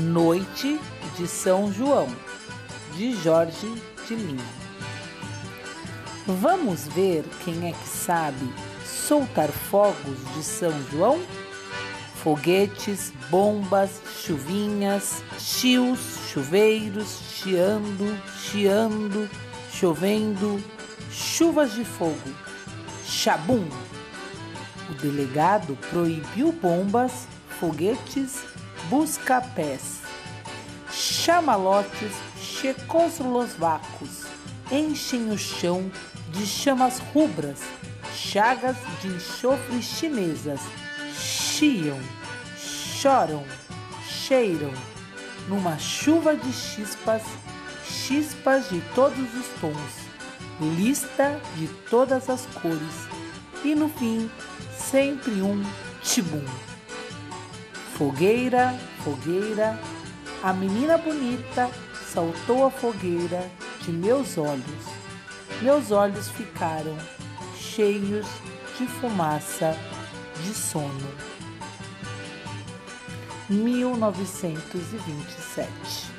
Noite de São João, de Jorge de Lima. Vamos ver quem é que sabe soltar fogos de São João? Foguetes, bombas, chuvinhas, chios, chuveiros, chiando, chiando, chovendo, chuvas de fogo. Chabum! O delegado proibiu bombas, foguetes, busca-pés. Chamalotes checoslovacos enchem o chão de chamas rubras, chagas de enxofre chinesas, chiam, choram, cheiram, numa chuva de chispas, chispas de todos os tons, lista de todas as cores, e no fim, sempre um tibum. Fogueira, fogueira, a menina bonita saltou a fogueira de meus olhos. Meus olhos ficaram cheios de fumaça de sono. 1927